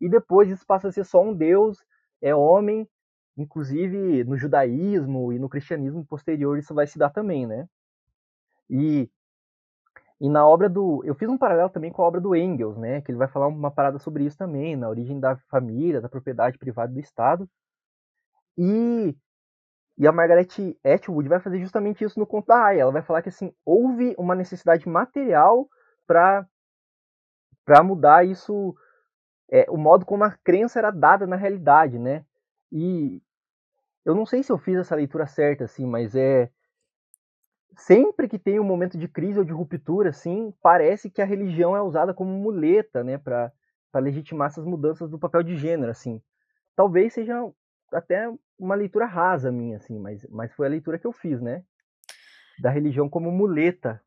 e depois isso passa a ser só um Deus, é homem, inclusive no judaísmo e no cristianismo posterior isso vai se dar também, né? E, e na obra do. Eu fiz um paralelo também com a obra do Engels, né? Que ele vai falar uma parada sobre isso também, na origem da família, da propriedade privada do Estado. E e a Margaret Atwood vai fazer justamente isso no conto da Aya. Ela vai falar que assim houve uma necessidade material para para mudar isso, é, o modo como a crença era dada na realidade, né? E eu não sei se eu fiz essa leitura certa, assim, mas é sempre que tem um momento de crise ou de ruptura, assim, parece que a religião é usada como muleta, né, para legitimar essas mudanças do papel de gênero, assim. Talvez seja até uma leitura rasa minha, assim, mas, mas foi a leitura que eu fiz, né? Da religião como muleta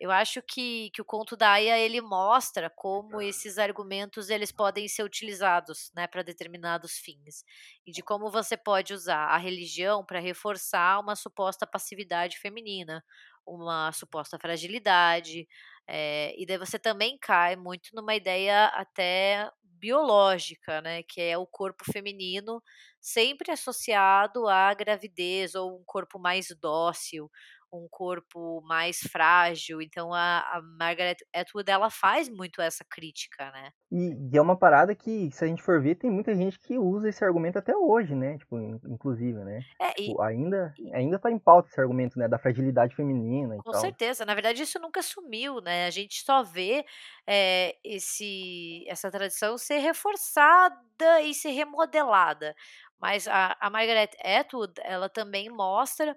eu acho que, que o conto da Aya ele mostra como esses argumentos eles podem ser utilizados né, para determinados fins e de como você pode usar a religião para reforçar uma suposta passividade feminina, uma suposta fragilidade, é, e daí você também cai muito numa ideia até biológica, né, que é o corpo feminino sempre associado à gravidez ou um corpo mais dócil, um corpo mais frágil. Então a, a Margaret Atwood ela faz muito essa crítica, né? E, e, é uma parada que, se a gente for ver, tem muita gente que usa esse argumento até hoje, né? Tipo, inclusive, né? É, e, tipo, ainda, ainda tá em pauta esse argumento, né? Da fragilidade feminina com certeza. Na verdade, isso nunca sumiu, né? A gente só vê é, esse, essa tradição ser reforçada e ser remodelada. Mas a, a Margaret Atwood, ela também mostra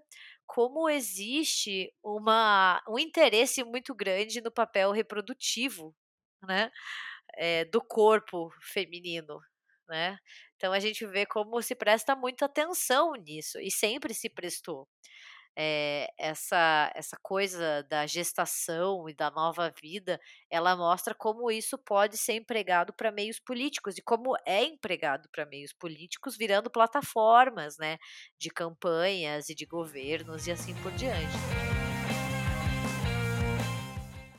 como existe uma, um interesse muito grande no papel reprodutivo, né, é, do corpo feminino, né? Então a gente vê como se presta muita atenção nisso e sempre se prestou é, essa, essa coisa da gestação e da nova vida, ela mostra como isso pode ser empregado para meios políticos e como é empregado para meios políticos, virando plataformas né, de campanhas e de governos e assim por diante.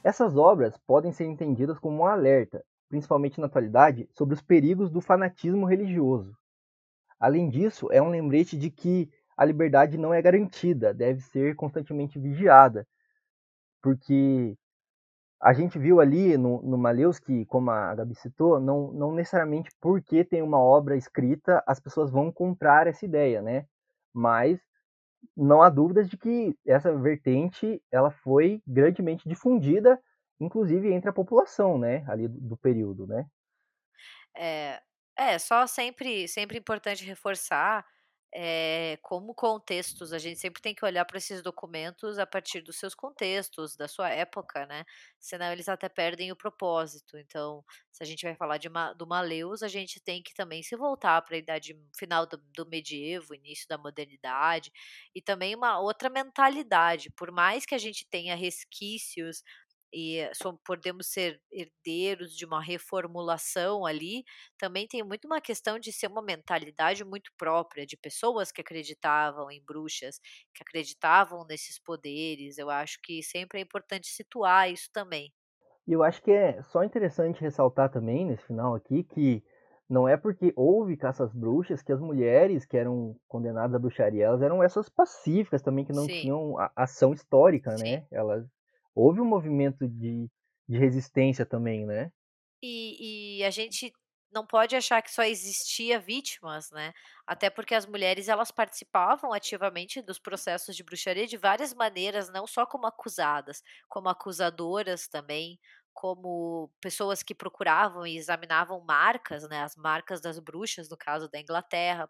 Essas obras podem ser entendidas como um alerta, principalmente na atualidade, sobre os perigos do fanatismo religioso. Além disso, é um lembrete de que a liberdade não é garantida, deve ser constantemente vigiada. Porque a gente viu ali no, no Maleus que, como a Gabi citou, não, não necessariamente porque tem uma obra escrita as pessoas vão comprar essa ideia, né? Mas não há dúvidas de que essa vertente ela foi grandemente difundida, inclusive entre a população, né? Ali do, do período, né? É, é só sempre, sempre importante reforçar é, como contextos, a gente sempre tem que olhar para esses documentos a partir dos seus contextos, da sua época, né? Senão eles até perdem o propósito. Então, se a gente vai falar de uma, do Maleus, a gente tem que também se voltar para a idade final do, do medievo, início da modernidade, e também uma outra mentalidade. Por mais que a gente tenha resquícios e podemos ser herdeiros de uma reformulação ali, também tem muito uma questão de ser uma mentalidade muito própria de pessoas que acreditavam em bruxas, que acreditavam nesses poderes. Eu acho que sempre é importante situar isso também. E eu acho que é só interessante ressaltar também nesse final aqui que não é porque houve caças bruxas que as mulheres que eram condenadas à bruxaria, elas eram essas pacíficas também que não Sim. tinham ação histórica, Sim. né? Elas houve um movimento de, de resistência também, né? E, e a gente não pode achar que só existia vítimas, né? Até porque as mulheres elas participavam ativamente dos processos de bruxaria de várias maneiras, não só como acusadas, como acusadoras também, como pessoas que procuravam e examinavam marcas, né, as marcas das bruxas, no caso da Inglaterra,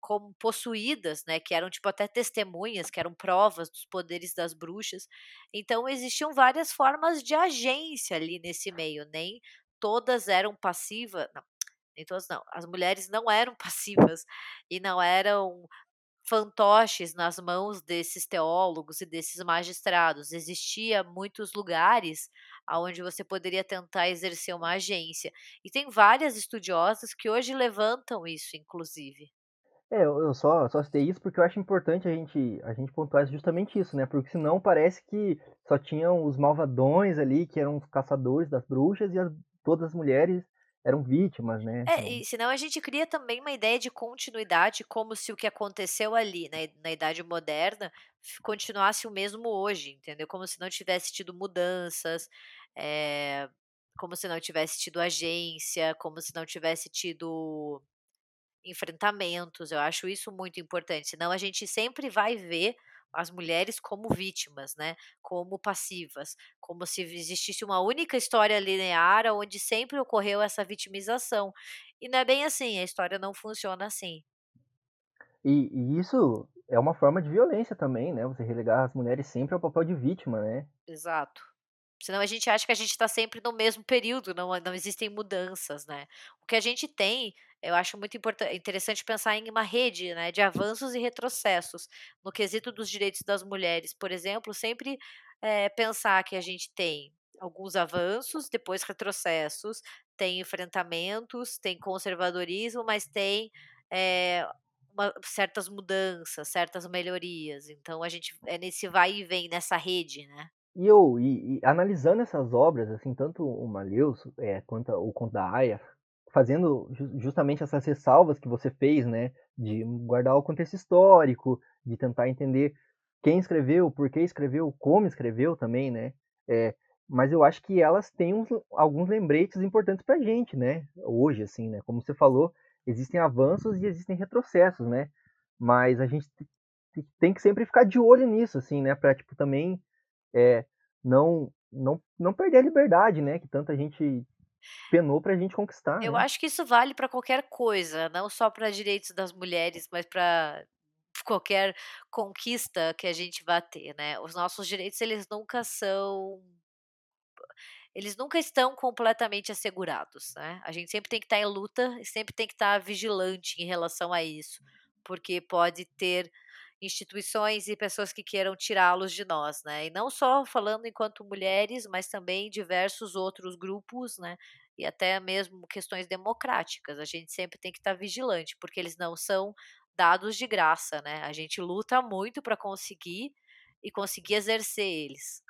como possuídas, né, que eram tipo até testemunhas, que eram provas dos poderes das bruxas. Então existiam várias formas de agência ali nesse meio, nem todas eram passivas, não, nem todas não. As mulheres não eram passivas e não eram fantoches nas mãos desses teólogos e desses magistrados. Existia muitos lugares aonde você poderia tentar exercer uma agência. E tem várias estudiosas que hoje levantam isso, inclusive. É, eu só, só citei isso porque eu acho importante a gente, a gente pontuar justamente isso, né? Porque senão parece que só tinham os malvadões ali, que eram os caçadores das bruxas, e as, todas as mulheres eram vítimas, né? É, então... e senão a gente cria também uma ideia de continuidade, como se o que aconteceu ali na, na Idade Moderna continuasse o mesmo hoje, entendeu? Como se não tivesse tido mudanças, é, como se não tivesse tido agência, como se não tivesse tido enfrentamentos. Eu acho isso muito importante. Senão a gente sempre vai ver as mulheres como vítimas, né? Como passivas, como se existisse uma única história linear onde sempre ocorreu essa vitimização. E não é bem assim, a história não funciona assim. E, e isso é uma forma de violência também, né? Você relegar as mulheres sempre ao papel de vítima, né? Exato. Senão a gente acha que a gente está sempre no mesmo período, não, não existem mudanças, né? O que a gente tem, eu acho muito interessante pensar em uma rede né, de avanços e retrocessos. No quesito dos direitos das mulheres, por exemplo, sempre é, pensar que a gente tem alguns avanços, depois retrocessos, tem enfrentamentos, tem conservadorismo, mas tem é, uma, certas mudanças, certas melhorias. Então a gente é nesse vai e vem nessa rede, né? E eu, e, e analisando essas obras, assim, tanto o Malheus é, quanto o Conto da Aya, fazendo justamente essas ressalvas que você fez, né, de guardar o contexto histórico, de tentar entender quem escreveu, por que escreveu, como escreveu também, né, é, mas eu acho que elas têm uns, alguns lembretes importantes para gente, né, hoje, assim, né, como você falou, existem avanços e existem retrocessos, né, mas a gente tem que sempre ficar de olho nisso, assim, né, para tipo também é, não, não, não perder a liberdade, né? Que tanta gente penou para a gente conquistar. Eu né? acho que isso vale para qualquer coisa, não só para direitos das mulheres, mas para qualquer conquista que a gente vá ter, né? Os nossos direitos eles nunca são eles nunca estão completamente assegurados, né? A gente sempre tem que estar em luta e sempre tem que estar vigilante em relação a isso, porque pode ter instituições e pessoas que queiram tirá-los de nós, né? E não só falando enquanto mulheres, mas também diversos outros grupos, né? E até mesmo questões democráticas. A gente sempre tem que estar vigilante, porque eles não são dados de graça, né? A gente luta muito para conseguir e conseguir exercer eles.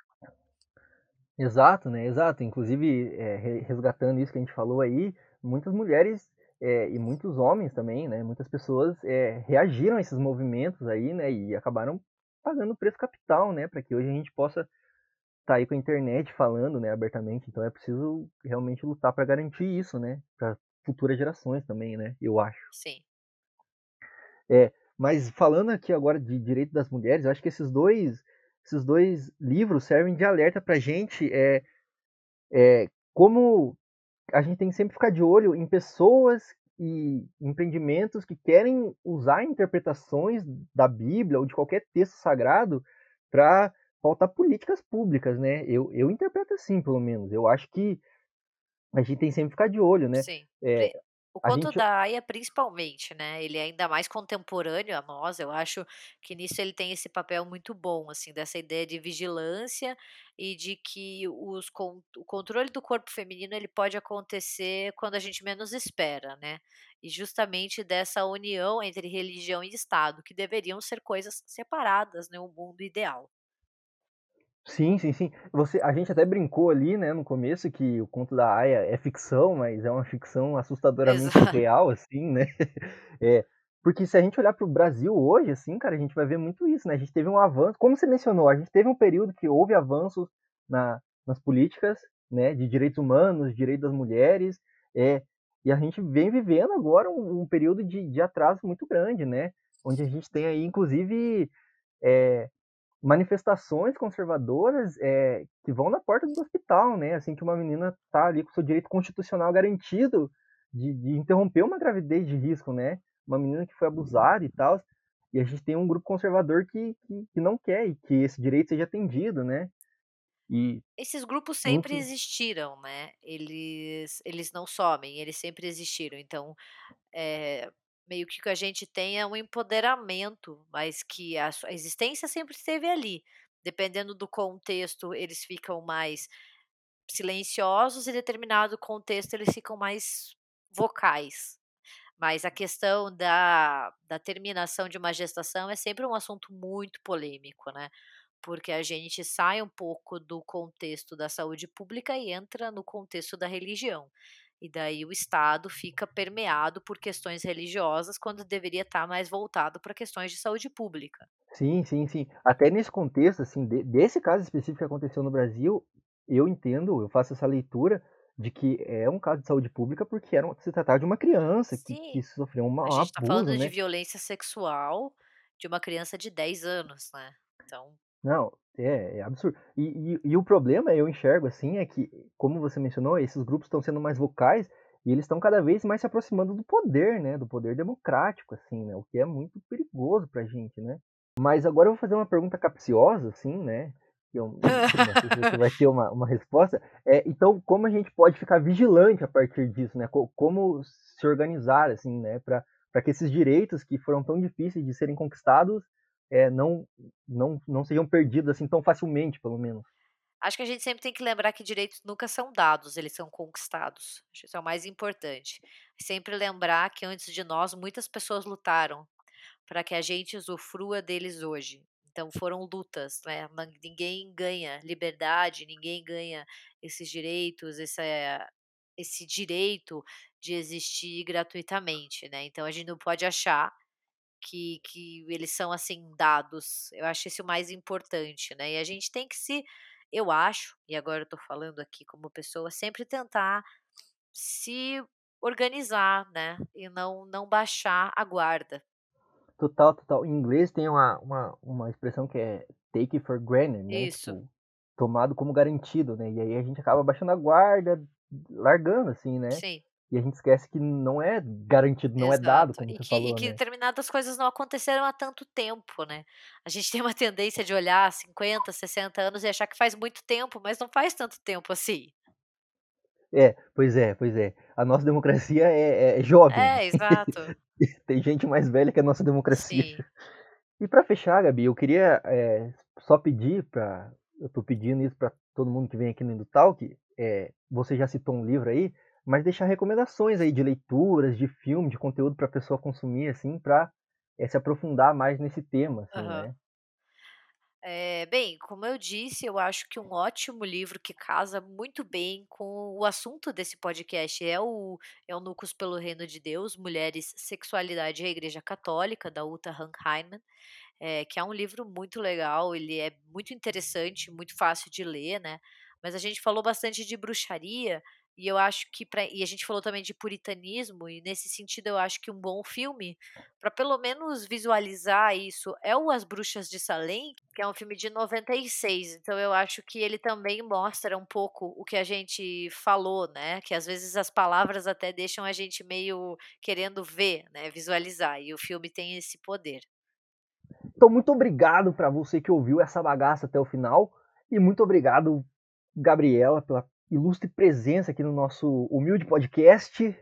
Exato, né? Exato. Inclusive, é, resgatando isso que a gente falou aí, muitas mulheres é, e muitos homens também, né? Muitas pessoas é, reagiram a esses movimentos aí, né? E acabaram pagando o preço capital, né? Para que hoje a gente possa estar tá aí com a internet falando, né? Abertamente. Então é preciso realmente lutar para garantir isso, né? Para futuras gerações também, né? Eu acho. Sim. É, mas falando aqui agora de direito das mulheres, eu acho que esses dois, esses dois livros servem de alerta para gente é, é, como a gente tem que sempre ficar de olho em pessoas e empreendimentos que querem usar interpretações da Bíblia ou de qualquer texto sagrado para pautar políticas públicas, né? Eu, eu interpreto assim, pelo menos. Eu acho que a gente tem sempre que ficar de olho, né? Sim. É, o conto gente... da Aya, principalmente, né? Ele é ainda mais contemporâneo a nós. Eu acho que nisso ele tem esse papel muito bom, assim, dessa ideia de vigilância e de que os, o controle do corpo feminino ele pode acontecer quando a gente menos espera, né? E justamente dessa união entre religião e Estado, que deveriam ser coisas separadas, né? O mundo ideal. Sim, sim, sim. Você, a gente até brincou ali, né, no começo que o conto da Aya é ficção, mas é uma ficção assustadoramente Exato. real, assim, né? É, porque se a gente olhar para o Brasil hoje, assim, cara, a gente vai ver muito isso, né? A gente teve um avanço, como você mencionou, a gente teve um período que houve avanços na, nas políticas, né, de direitos humanos, direitos das mulheres, é, e a gente vem vivendo agora um, um período de, de atraso muito grande, né? Onde a gente tem aí, inclusive, é, manifestações conservadoras é, que vão na porta do hospital, né? Assim que uma menina tá ali com seu direito constitucional garantido de, de interromper uma gravidez de risco, né? Uma menina que foi abusada e tal. E a gente tem um grupo conservador que, que, que não quer que esse direito seja atendido, né? E esses grupos sempre muito... existiram, né? Eles, eles não somem, eles sempre existiram. Então, é, meio que a gente tem é um empoderamento, mas que a, a existência sempre esteve ali. Dependendo do contexto, eles ficam mais silenciosos e determinado contexto eles ficam mais vocais. Mas a questão da, da terminação de uma gestação é sempre um assunto muito polêmico, né? Porque a gente sai um pouco do contexto da saúde pública e entra no contexto da religião. E daí o Estado fica permeado por questões religiosas quando deveria estar mais voltado para questões de saúde pública. Sim, sim, sim. Até nesse contexto, assim, de, desse caso específico que aconteceu no Brasil, eu entendo, eu faço essa leitura de que é um caso de saúde pública porque era, se tratava de uma criança que, que, sofreu uma, A gente está falando né? de violência sexual de uma criança de 10 anos, né? Então. Não, é, é absurdo. E, e, e, o problema, eu enxergo assim, é que, como você mencionou, esses grupos estão sendo mais vocais e eles estão cada vez mais se aproximando do poder, né? Do poder democrático, assim, né? O que é muito perigoso pra gente, né? Mas agora eu vou fazer uma pergunta capciosa, assim, né? eu não sei se vai ter uma, uma resposta. É, então, como a gente pode ficar vigilante a partir disso, né? Como se organizar, assim, né? Para que esses direitos que foram tão difíceis de serem conquistados é, não, não, não sejam perdidos assim tão facilmente, pelo menos. Acho que a gente sempre tem que lembrar que direitos nunca são dados, eles são conquistados. Acho que isso é o mais importante. Sempre lembrar que antes de nós, muitas pessoas lutaram para que a gente usufrua deles hoje. Então foram lutas, né? Ninguém ganha liberdade, ninguém ganha esses direitos, esse, esse direito de existir gratuitamente, né? Então a gente não pode achar que, que eles são assim dados. Eu acho isso o mais importante, né? E a gente tem que se, eu acho, e agora eu tô falando aqui como pessoa, sempre tentar se organizar, né? E não não baixar a guarda. Total, total. Em inglês tem uma, uma, uma expressão que é take for granted, né? Isso. Tipo, tomado como garantido, né? E aí a gente acaba baixando a guarda, largando, assim, né? Sim. E a gente esquece que não é garantido, não Exato. é dado, como e que, falou, E que né? determinadas coisas não aconteceram há tanto tempo, né? A gente tem uma tendência de olhar 50, 60 anos e achar que faz muito tempo, mas não faz tanto tempo assim. É, pois é, pois é. A nossa democracia é, é jovem. É, exato. Tem gente mais velha que a nossa democracia. Sim. E para fechar, Gabi, eu queria é, só pedir para, eu tô pedindo isso para todo mundo que vem aqui no Indutalk, é, você já citou um livro aí, mas deixar recomendações aí de leituras, de filme, de conteúdo para a pessoa consumir, assim, para é, se aprofundar mais nesse tema, assim, uhum. né? É, bem, como eu disse, eu acho que um ótimo livro que casa muito bem com o assunto desse podcast é o Eunucos pelo Reino de Deus, Mulheres, Sexualidade e a Igreja Católica, da Uta Hankheiman, é, que é um livro muito legal, ele é muito interessante, muito fácil de ler, né? Mas a gente falou bastante de bruxaria, e eu acho que pra, e a gente falou também de puritanismo e nesse sentido eu acho que um bom filme para pelo menos visualizar isso é o As Bruxas de Salem, que é um filme de 96. Então eu acho que ele também mostra um pouco o que a gente falou, né? Que às vezes as palavras até deixam a gente meio querendo ver, né, visualizar, e o filme tem esse poder. Então muito obrigado para você que ouviu essa bagaça até o final e muito obrigado Gabriela pela ilustre presença aqui no nosso humilde podcast.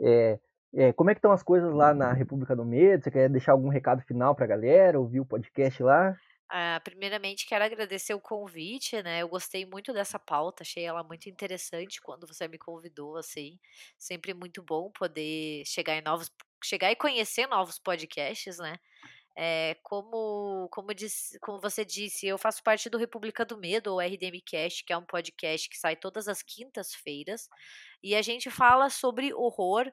É, é, como é que estão as coisas lá na República do Medo? Você quer deixar algum recado final para a galera? Ouvir o podcast lá? Ah, primeiramente, quero agradecer o convite, né? Eu gostei muito dessa pauta, achei ela muito interessante quando você me convidou, assim. Sempre muito bom poder chegar em novos, chegar e conhecer novos podcasts, né? É, como, como, disse, como você disse, eu faço parte do República do Medo, ou RDMcast, que é um podcast que sai todas as quintas-feiras, e a gente fala sobre horror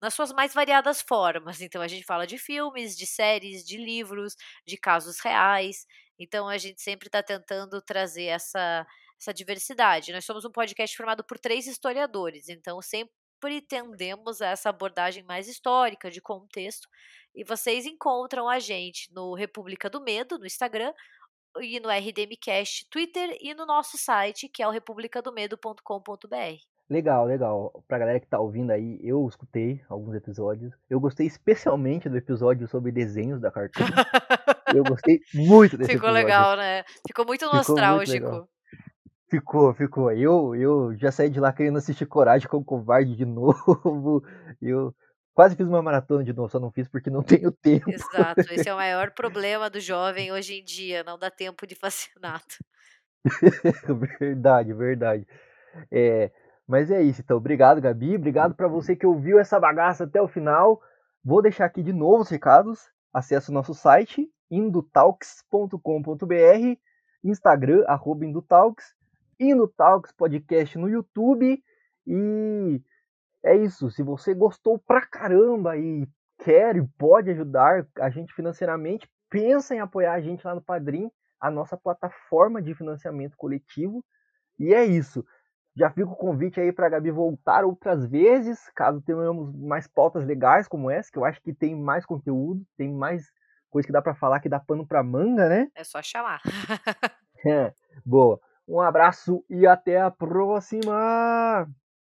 nas suas mais variadas formas. Então a gente fala de filmes, de séries, de livros, de casos reais. Então a gente sempre está tentando trazer essa, essa diversidade. Nós somos um podcast formado por três historiadores, então sempre tendemos a essa abordagem mais histórica, de contexto, e vocês encontram a gente no República do Medo, no Instagram, e no RDMcast Twitter e no nosso site, que é o republicadomedo.com.br. Legal, legal. Pra galera que tá ouvindo aí, eu escutei alguns episódios. Eu gostei especialmente do episódio sobre desenhos da Cartoon. eu gostei muito desse Ficou episódio. legal, né? Ficou muito Ficou nostálgico. Muito ficou, ficou. Eu, eu já saí de lá querendo assistir Coragem com o Covarde de novo. Eu Quase fiz uma maratona de novo, só não fiz porque não tenho tempo. Exato, esse é o maior problema do jovem hoje em dia, não dá tempo de fascinato. verdade, verdade. É, mas é isso, então. Obrigado, Gabi. Obrigado para você que ouviu essa bagaça até o final. Vou deixar aqui de novo os recados. Acesse o nosso site, indotalks.com.br, Instagram, arroba Indotalks, Indotalks Podcast no YouTube e é isso. Se você gostou pra caramba e quer e pode ajudar a gente financeiramente, pensa em apoiar a gente lá no Padrim, a nossa plataforma de financiamento coletivo. E é isso. Já fica o convite aí para a Gabi voltar outras vezes, caso tenhamos mais pautas legais como essa, que eu acho que tem mais conteúdo, tem mais coisa que dá para falar que dá pano para manga, né? É só chamar. é, boa. Um abraço e até a próxima!